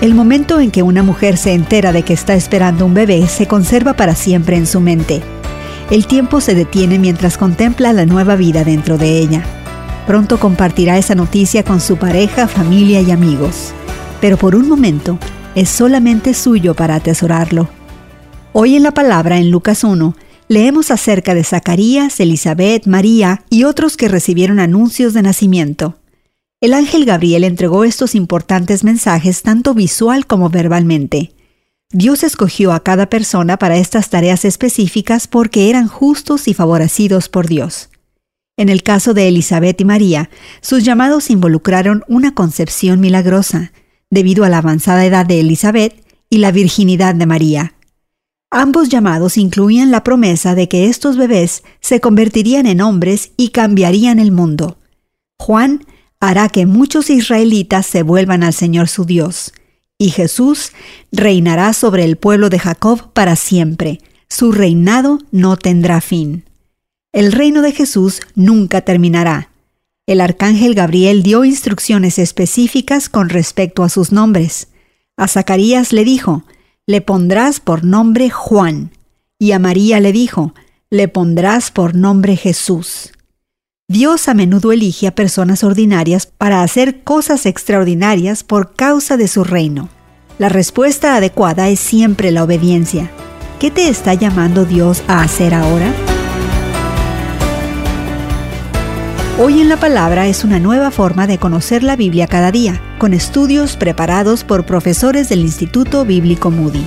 El momento en que una mujer se entera de que está esperando un bebé se conserva para siempre en su mente. El tiempo se detiene mientras contempla la nueva vida dentro de ella. Pronto compartirá esa noticia con su pareja, familia y amigos. Pero por un momento es solamente suyo para atesorarlo. Hoy en la palabra en Lucas 1 leemos acerca de Zacarías, Elizabeth, María y otros que recibieron anuncios de nacimiento. El ángel Gabriel entregó estos importantes mensajes tanto visual como verbalmente. Dios escogió a cada persona para estas tareas específicas porque eran justos y favorecidos por Dios. En el caso de Elizabeth y María, sus llamados involucraron una concepción milagrosa, debido a la avanzada edad de Elizabeth y la virginidad de María. Ambos llamados incluían la promesa de que estos bebés se convertirían en hombres y cambiarían el mundo. Juan hará que muchos israelitas se vuelvan al Señor su Dios, y Jesús reinará sobre el pueblo de Jacob para siempre. Su reinado no tendrá fin. El reino de Jesús nunca terminará. El arcángel Gabriel dio instrucciones específicas con respecto a sus nombres. A Zacarías le dijo, le pondrás por nombre Juan, y a María le dijo, le pondrás por nombre Jesús. Dios a menudo elige a personas ordinarias para hacer cosas extraordinarias por causa de su reino. La respuesta adecuada es siempre la obediencia. ¿Qué te está llamando Dios a hacer ahora? Hoy en la Palabra es una nueva forma de conocer la Biblia cada día, con estudios preparados por profesores del Instituto Bíblico Moody.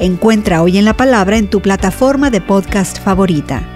Encuentra Hoy en la Palabra en tu plataforma de podcast favorita.